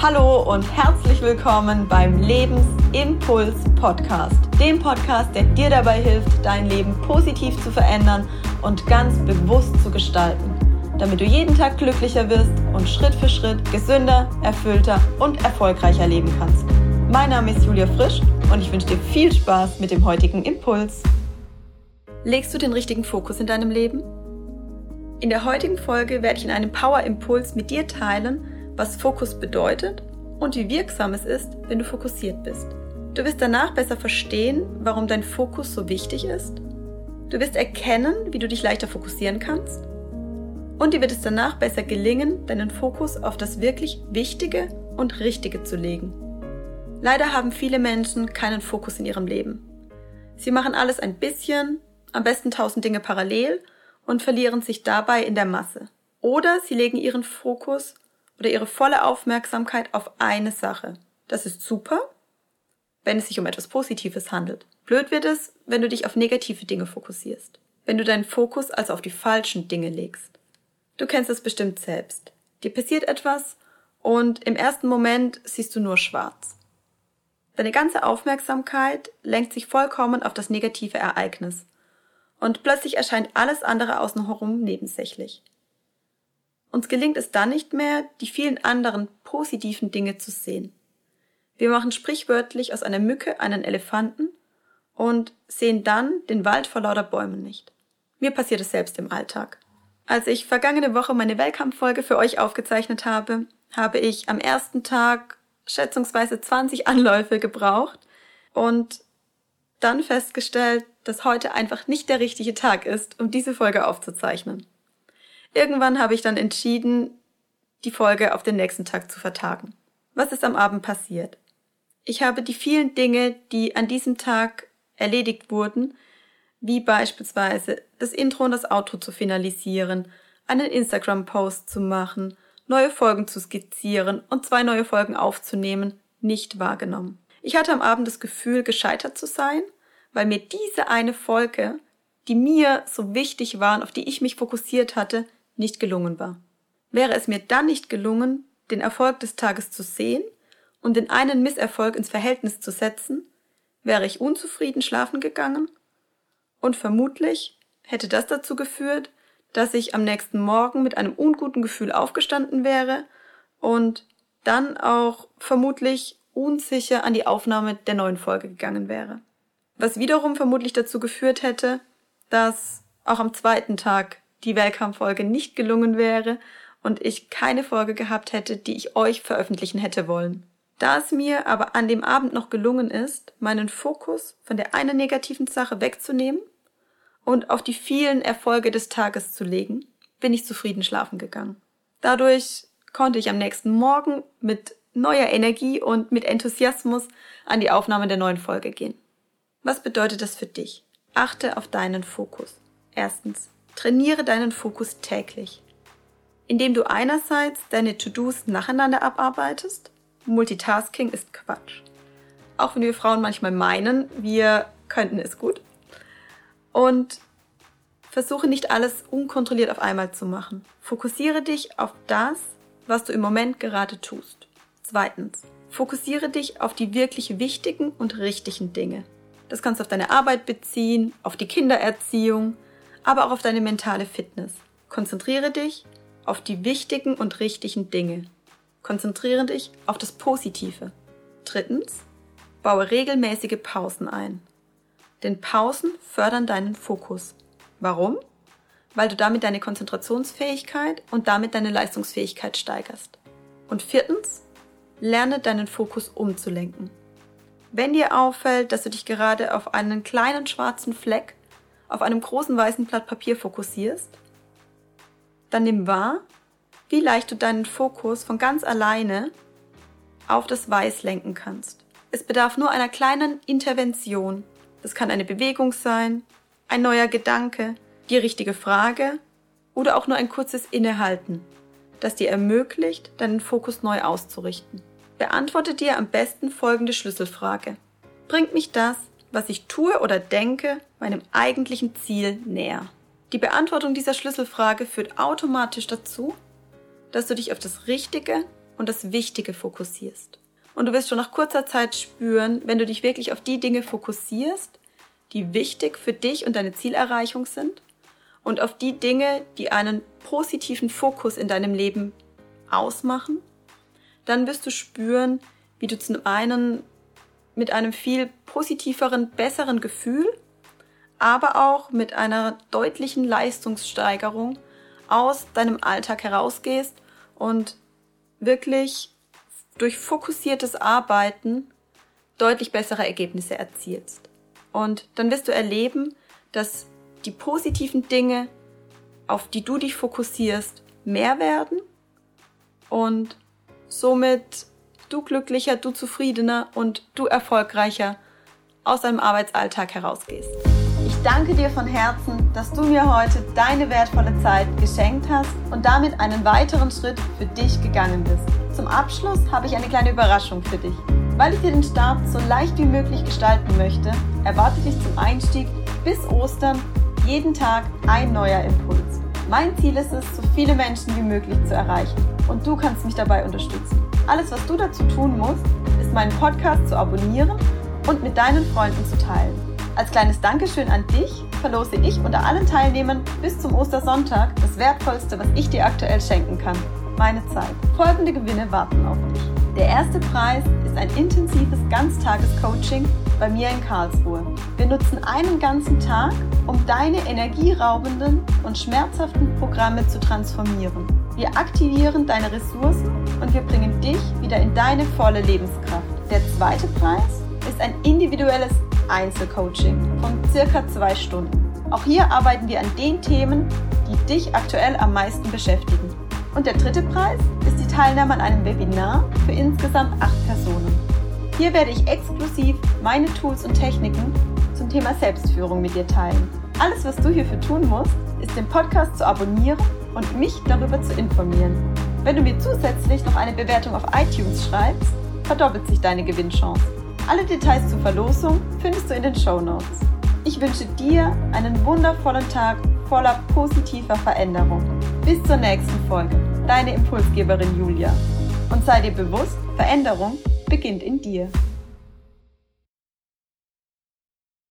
Hallo und herzlich willkommen beim Lebensimpuls Podcast, dem Podcast, der dir dabei hilft, dein Leben positiv zu verändern und ganz bewusst zu gestalten, damit du jeden Tag glücklicher wirst und Schritt für Schritt gesünder, erfüllter und erfolgreicher leben kannst. Mein Name ist Julia Frisch und ich wünsche dir viel Spaß mit dem heutigen Impuls. Legst du den richtigen Fokus in deinem Leben? In der heutigen Folge werde ich in einem Power Impuls mit dir teilen, was Fokus bedeutet und wie wirksam es ist, wenn du fokussiert bist. Du wirst danach besser verstehen, warum dein Fokus so wichtig ist. Du wirst erkennen, wie du dich leichter fokussieren kannst. Und dir wird es danach besser gelingen, deinen Fokus auf das wirklich Wichtige und Richtige zu legen. Leider haben viele Menschen keinen Fokus in ihrem Leben. Sie machen alles ein bisschen, am besten tausend Dinge parallel und verlieren sich dabei in der Masse. Oder sie legen ihren Fokus oder ihre volle Aufmerksamkeit auf eine Sache. Das ist super, wenn es sich um etwas Positives handelt. Blöd wird es, wenn du dich auf negative Dinge fokussierst. Wenn du deinen Fokus also auf die falschen Dinge legst. Du kennst es bestimmt selbst. Dir passiert etwas und im ersten Moment siehst du nur schwarz. Deine ganze Aufmerksamkeit lenkt sich vollkommen auf das negative Ereignis. Und plötzlich erscheint alles andere außen herum nebensächlich. Uns gelingt es dann nicht mehr, die vielen anderen positiven Dinge zu sehen. Wir machen sprichwörtlich aus einer Mücke einen Elefanten und sehen dann den Wald vor lauter Bäumen nicht. Mir passiert es selbst im Alltag. Als ich vergangene Woche meine Weltkampffolge für euch aufgezeichnet habe, habe ich am ersten Tag schätzungsweise 20 Anläufe gebraucht und dann festgestellt, dass heute einfach nicht der richtige Tag ist, um diese Folge aufzuzeichnen. Irgendwann habe ich dann entschieden, die Folge auf den nächsten Tag zu vertagen. Was ist am Abend passiert? Ich habe die vielen Dinge, die an diesem Tag erledigt wurden, wie beispielsweise das Intro und das Outro zu finalisieren, einen Instagram-Post zu machen, neue Folgen zu skizzieren und zwei neue Folgen aufzunehmen, nicht wahrgenommen. Ich hatte am Abend das Gefühl, gescheitert zu sein, weil mir diese eine Folge, die mir so wichtig war und auf die ich mich fokussiert hatte, nicht gelungen war. Wäre es mir dann nicht gelungen, den Erfolg des Tages zu sehen und den einen Misserfolg ins Verhältnis zu setzen, wäre ich unzufrieden schlafen gegangen und vermutlich hätte das dazu geführt, dass ich am nächsten Morgen mit einem unguten Gefühl aufgestanden wäre und dann auch vermutlich unsicher an die Aufnahme der neuen Folge gegangen wäre. Was wiederum vermutlich dazu geführt hätte, dass auch am zweiten Tag die Welcome-Folge nicht gelungen wäre und ich keine Folge gehabt hätte, die ich euch veröffentlichen hätte wollen. Da es mir aber an dem Abend noch gelungen ist, meinen Fokus von der einen negativen Sache wegzunehmen und auf die vielen Erfolge des Tages zu legen, bin ich zufrieden schlafen gegangen. Dadurch konnte ich am nächsten Morgen mit neuer Energie und mit Enthusiasmus an die Aufnahme der neuen Folge gehen. Was bedeutet das für dich? Achte auf deinen Fokus. Erstens, Trainiere deinen Fokus täglich, indem du einerseits deine To-Dos nacheinander abarbeitest. Multitasking ist Quatsch. Auch wenn wir Frauen manchmal meinen, wir könnten es gut. Und versuche nicht alles unkontrolliert auf einmal zu machen. Fokussiere dich auf das, was du im Moment gerade tust. Zweitens, fokussiere dich auf die wirklich wichtigen und richtigen Dinge. Das kannst du auf deine Arbeit beziehen, auf die Kindererziehung, aber auch auf deine mentale Fitness. Konzentriere dich auf die wichtigen und richtigen Dinge. Konzentriere dich auf das Positive. Drittens, baue regelmäßige Pausen ein. Denn Pausen fördern deinen Fokus. Warum? Weil du damit deine Konzentrationsfähigkeit und damit deine Leistungsfähigkeit steigerst. Und viertens, lerne deinen Fokus umzulenken. Wenn dir auffällt, dass du dich gerade auf einen kleinen schwarzen Fleck auf einem großen weißen Blatt Papier fokussierst, dann nimm wahr, wie leicht du deinen Fokus von ganz alleine auf das Weiß lenken kannst. Es bedarf nur einer kleinen Intervention. Das kann eine Bewegung sein, ein neuer Gedanke, die richtige Frage oder auch nur ein kurzes Innehalten, das dir ermöglicht, deinen Fokus neu auszurichten. Beantworte dir am besten folgende Schlüsselfrage. Bringt mich das, was ich tue oder denke, meinem eigentlichen Ziel näher? Die Beantwortung dieser Schlüsselfrage führt automatisch dazu, dass du dich auf das Richtige und das Wichtige fokussierst. Und du wirst schon nach kurzer Zeit spüren, wenn du dich wirklich auf die Dinge fokussierst, die wichtig für dich und deine Zielerreichung sind und auf die Dinge, die einen positiven Fokus in deinem Leben ausmachen, dann wirst du spüren, wie du zum einen mit einem viel positiveren, besseren Gefühl, aber auch mit einer deutlichen Leistungssteigerung aus deinem Alltag herausgehst und wirklich durch fokussiertes Arbeiten deutlich bessere Ergebnisse erzielst. Und dann wirst du erleben, dass die positiven Dinge, auf die du dich fokussierst, mehr werden und somit du glücklicher, du zufriedener und du erfolgreicher aus deinem Arbeitsalltag herausgehst. Ich danke dir von Herzen, dass du mir heute deine wertvolle Zeit geschenkt hast und damit einen weiteren Schritt für dich gegangen bist. Zum Abschluss habe ich eine kleine Überraschung für dich. Weil ich dir den Start so leicht wie möglich gestalten möchte, erwarte dich zum Einstieg bis Ostern jeden Tag ein neuer Impuls. Mein Ziel ist es, so viele Menschen wie möglich zu erreichen und du kannst mich dabei unterstützen. Alles, was du dazu tun musst, ist meinen Podcast zu abonnieren und mit deinen Freunden zu teilen. Als kleines Dankeschön an dich verlose ich unter allen Teilnehmern bis zum Ostersonntag das Wertvollste, was ich dir aktuell schenken kann. Meine Zeit. Folgende Gewinne warten auf dich. Der erste Preis ist ein intensives Ganztages-Coaching bei mir in Karlsruhe. Wir nutzen einen ganzen Tag, um deine energieraubenden und schmerzhaften Programme zu transformieren. Wir aktivieren deine Ressourcen und wir bringen dich wieder in deine volle Lebenskraft. Der zweite Preis ist ein individuelles Einzelcoaching von circa zwei Stunden. Auch hier arbeiten wir an den Themen, die dich aktuell am meisten beschäftigen. Und der dritte Preis ist die Teilnahme an einem Webinar für insgesamt acht Personen. Hier werde ich exklusiv meine Tools und Techniken zum Thema Selbstführung mit dir teilen. Alles, was du hierfür tun musst, ist den Podcast zu abonnieren und mich darüber zu informieren. Wenn du mir zusätzlich noch eine Bewertung auf iTunes schreibst, verdoppelt sich deine Gewinnchance. Alle Details zur Verlosung findest du in den Show Notes. Ich wünsche dir einen wundervollen Tag voller positiver Veränderung. Bis zur nächsten Folge. Deine Impulsgeberin Julia. Und sei dir bewusst, Veränderung beginnt in dir.